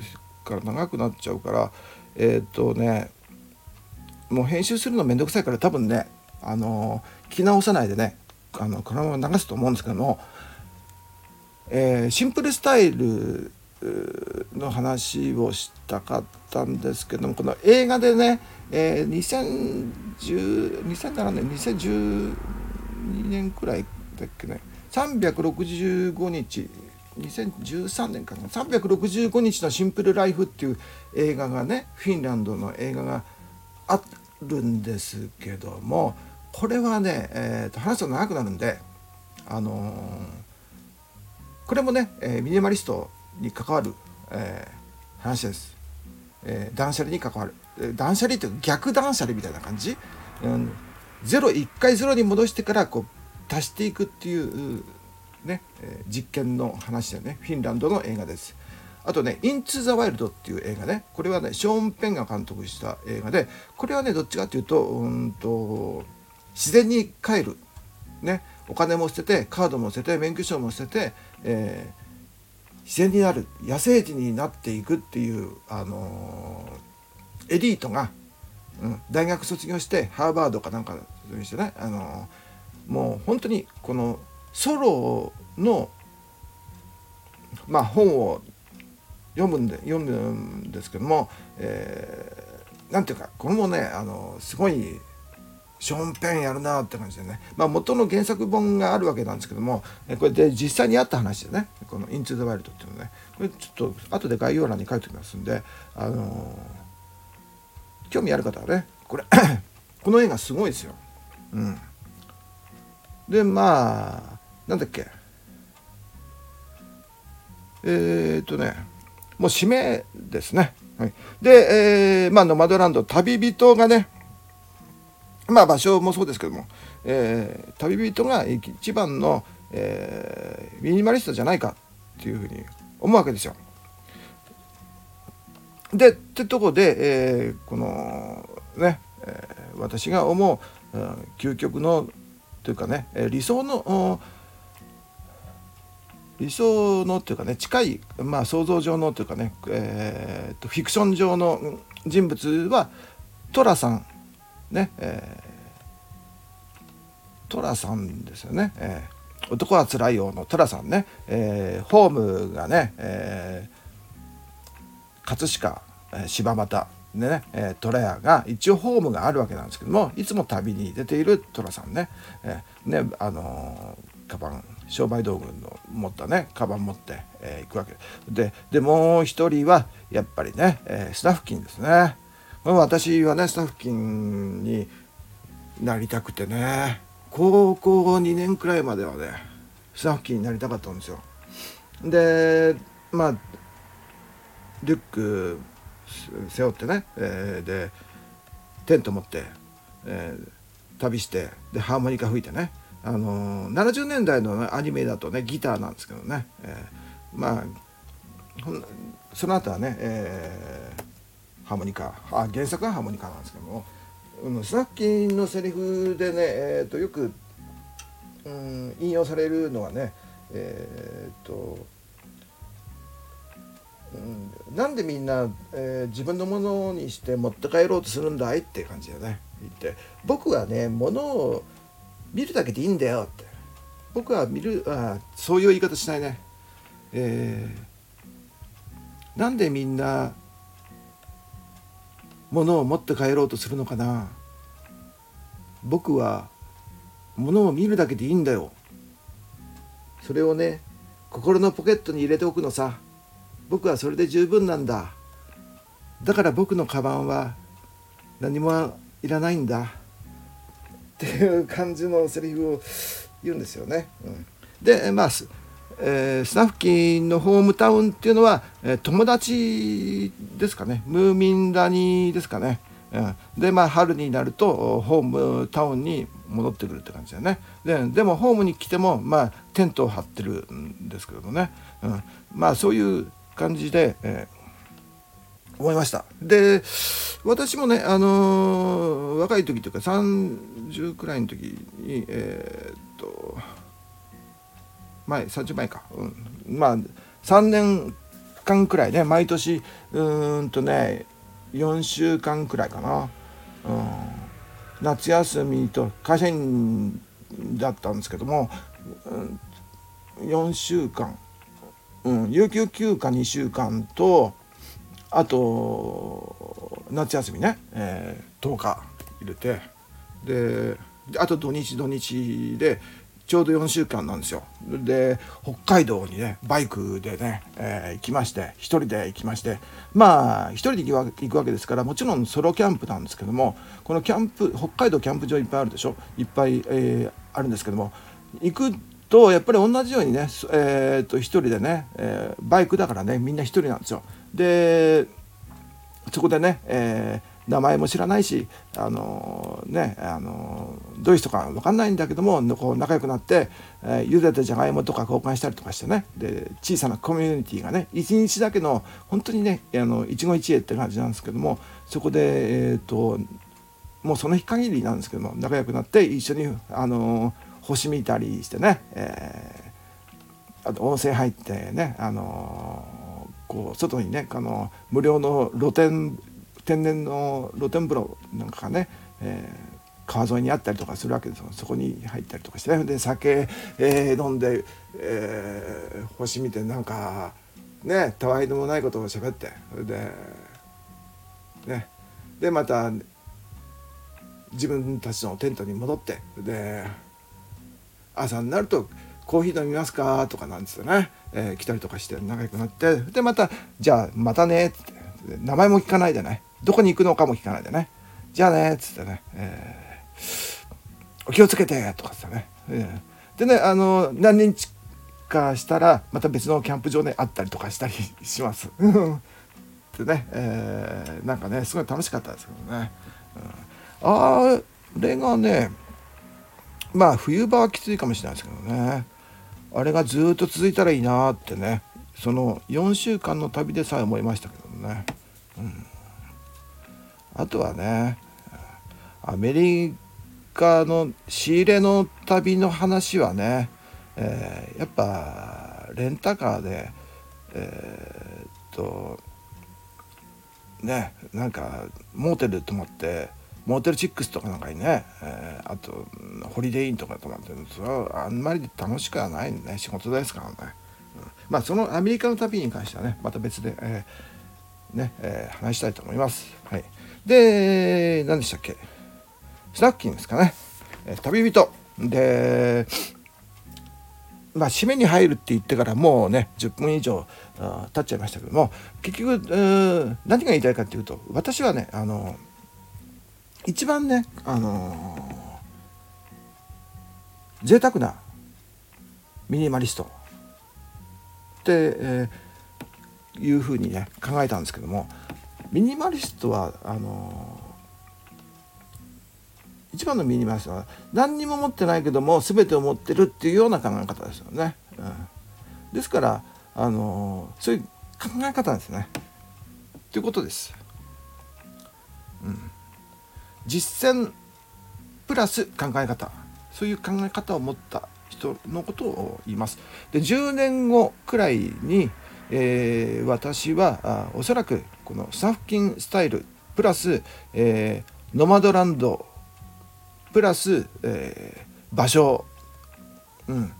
から長くなっちゃうからえっ、とねもう編集するのめんどくさいから多分ねあの聞き直さないでねあのこのまま流すと思うんですけども、えー、シンプルスタイルの話をしたかったんですけどもこの映画でね、えー、2010 2007年2010 2年くらいだっけね。365日。2013年かな。365日のシンプルライフっていう映画がねフィンランドの映画があるんですけどもこれはね、えーと、話すと長くなるんであのー、これもね、えー、ミニマリストに関わる、えー、話です、え断捨離に関わる、え断捨離って逆断捨離みたいな感じ、うん。01回0に戻してからこう足していくっていうね、実験の話だよね。フィンランドの映画です。あとね「インツ・ザ・ワイルド」っていう映画ね。これはねショーン・ペンが監督した映画でこれはねどっちかっていうとうんと自然に帰る。ね。お金も捨ててカードも捨てて免許証も捨てて、えー、自然になる。野生児になっていくっていう、あのー、エリートがうん、大学卒業してハーバードかなんか卒業してねあのもう本当にこのソロのまあ本を読むんで読むんですけども、えー、なんていうかこれもねあのすごいショーンペンやるなって感じでね、まあ、元の原作本があるわけなんですけどもこれで実際にあった話でねこの「イントゥ・ザ・ワイルド」っていうのね。これちょっと後で概要欄に書いておきますんであの興味ある方はねこれ この映画すごいですよ。うん、でまあなんだっけえー、っとねもう締めですね。はい、で、えー、まあ、ノマドランド旅人がねまあ場所もそうですけども、えー、旅人が一番の、えー、ミニマリストじゃないかっていうふうに思うわけですよ。でってとこで、えー、このね、えー、私が思う、うん、究極のというかね理想の理想のっていうかね近い、まあ、想像上のというかね、えーと、フィクション上の人物は寅さんね、えー、寅さんですよね、えー、男はつらいよの寅さんね、えー、ホームがね、えー、葛飾、柴又でね、え、虎屋が一応ホームがあるわけなんですけどもいつも旅に出ている寅さんね,、え、ねあのー、カバン商売道具の持ったねカバン持って、えー、行くわけ。ででもう一人はやっぱりね、えー、スタッフ金ですね。私はねスタッフ金になりたくてね高校2年くらいまではねスタッフ金になりたかったんですよ。でまあリュック背負ってね、えー、でテント持って、えー、旅してでハーモニカ吹いてね。あのー、70年代のアニメだとねギターなんですけどね、えー、まあその後はね、えー、ハーモニカ。あ原作はハーモニカなんですけども、うん、スナッキーのセリフでね、えーと、よく、うん、引用されるのはねえっ、ー、とうん、なんでみんな、えー、自分のものにして持って帰ろうとするんだいって感じだね。言って。僕はねものを見るだけでいいんだよって。僕は見るあそういう言い方しないね。えー、なんでみんなものを持って帰ろうとするのかな。僕はものを見るだけでいいんだよ。それをね心のポケットに入れておくのさ。僕はそれで十分なんだ。だから僕のカバンは何もいらないんだ。っていう感じのセリフを言うんですよね。うん、でまあえー、スナフキンのホームタウンっていうのは、えー、友達ですかね。ムーミンダニですかね、うん、でまあ春になるとホームタウンに戻ってくるって感じだよね。ででもホームに来てもまあテントを張ってるんですけれどね、うん、まあそういう感じで、えー、思いました。で私もね、あのー、若い時というか30くらいの時にえー、っと前30前か、うん、まあ3年間くらいね毎年うんとね4週間くらいかな、うん、夏休みと会社員だったんですけども、うん、4週間うん、有給休暇2週間とあと夏休みね、えー、10日入れてであと土日土日でちょうど4週間なんですよ。で北海道にねバイクでね、えー、行きまして1人で行きましてまあ1人で行くわけですからもちろんソロキャンプなんですけどもこのキャンプ北海道キャンプ場いっぱいあるでしょ？いっぱい、えー、あるんですけども行くとやっぱり同じようにね、えー、と一人でね、えー、バイクだからねみんな一人なんですよ。でそこでね、えー、名前も知らないし、あのー、ねあのー、どういう人か分かんないんだけどもこう仲良くなって、えー、茹でたじゃがいもとか交換したりとかしてねで小さなコミュニティがね一日だけの本当にねあの一期一会って感じなんですけどもそこでえっ、ともうその日限りなんですけども仲良くなって一緒にあのー星見たりしてね、えー、あと温泉入ってね、あのー、こう外にねあの無料の露天天然の露天風呂なんかがね、えー川沿いにあったりとかするわけですよ。そこに入ったりとかしてね。で酒、えー、飲んで、えー、星見てなんかねたわいでもないことを喋って。でね。でまた自分たちのテントに戻って。で朝になると「コーヒー飲みますか?」とかなんですよね、えー、来たりとかして仲良くなってでまた「じゃあまたね」って。名前も聞かないでね。どこに行くのかも聞かないでね「じゃあね」っつってね、えー、お気をつけて」とかってね、えー、でねあの何日かしたらまた別のキャンプ場であったりとかしたりします。でね、えー、なんかねすごい楽しかったですけどね。うん、あれがねまあ冬場はきついかもしれないですけどね。あれがずっと続いたらいいなってね。その4週間の旅でさえ思いましたけどね。うん、あとはねアメリカの仕入れの旅の話はね、えー、やっぱレンタカーでえー、っとねなんかモーテル泊まってモーテルチックスとかなんかにね、えー、あとホリデーインとか泊まってそれはあんまり楽しくはないね。仕事ですからね、うん、まあそのアメリカの旅に関してはねまた別で、えー、ね、えー、話したいと思います。はい、で何でしたっけ？スナッキンですかね、え旅人。でまあ、締めに入るって言ってからもうね10分以上経っちゃいましたけども結局何が言いたいかっていうと私はねあの一番ねあの贅沢なミニマリストって、え、いうふうにね考えたんですけどもミニマリストはあの一番のミニマリストは何にも持ってないけども全てを持ってるっていうような考え方ですよね。うん、ですからあのそういう考え方ですね。ということです。うん、実践プラス考え方そういう考え方を持った人のことを言います。で10年後くらいに、えー、私はあおそらくこのサフキンスタイルプラス、えー、ノマドランドプラス、えー、場所、うん、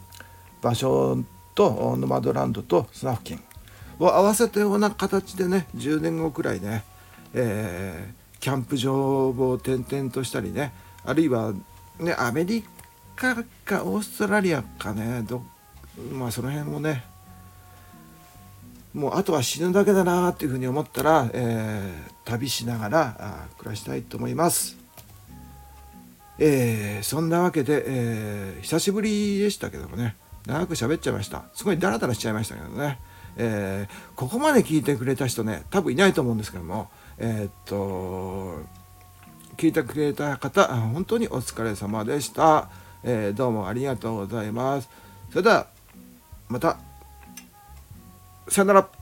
場所とノマドランドとスナフキンを合わせたような形でね10年後くらいね、え、キャンプ場を転々としたりね。あるいはねアメリカかオーストラリアかね。どまあその辺もね。もうあとは死ぬだけだなっていうふうに思ったら、えー、旅しながらあ暮らしたいと思います。えー、そんなわけで、えー、久しぶりでしたけどもね。長く喋っちゃいました。すごいダラダラしちゃいましたけどね、え、ここまで聞いてくれた人ね多分いないと思うんですけども。えー、っと聞いてくれた方本当にお疲れ様でした、えどうもありがとうございます。それではまた。さよなら。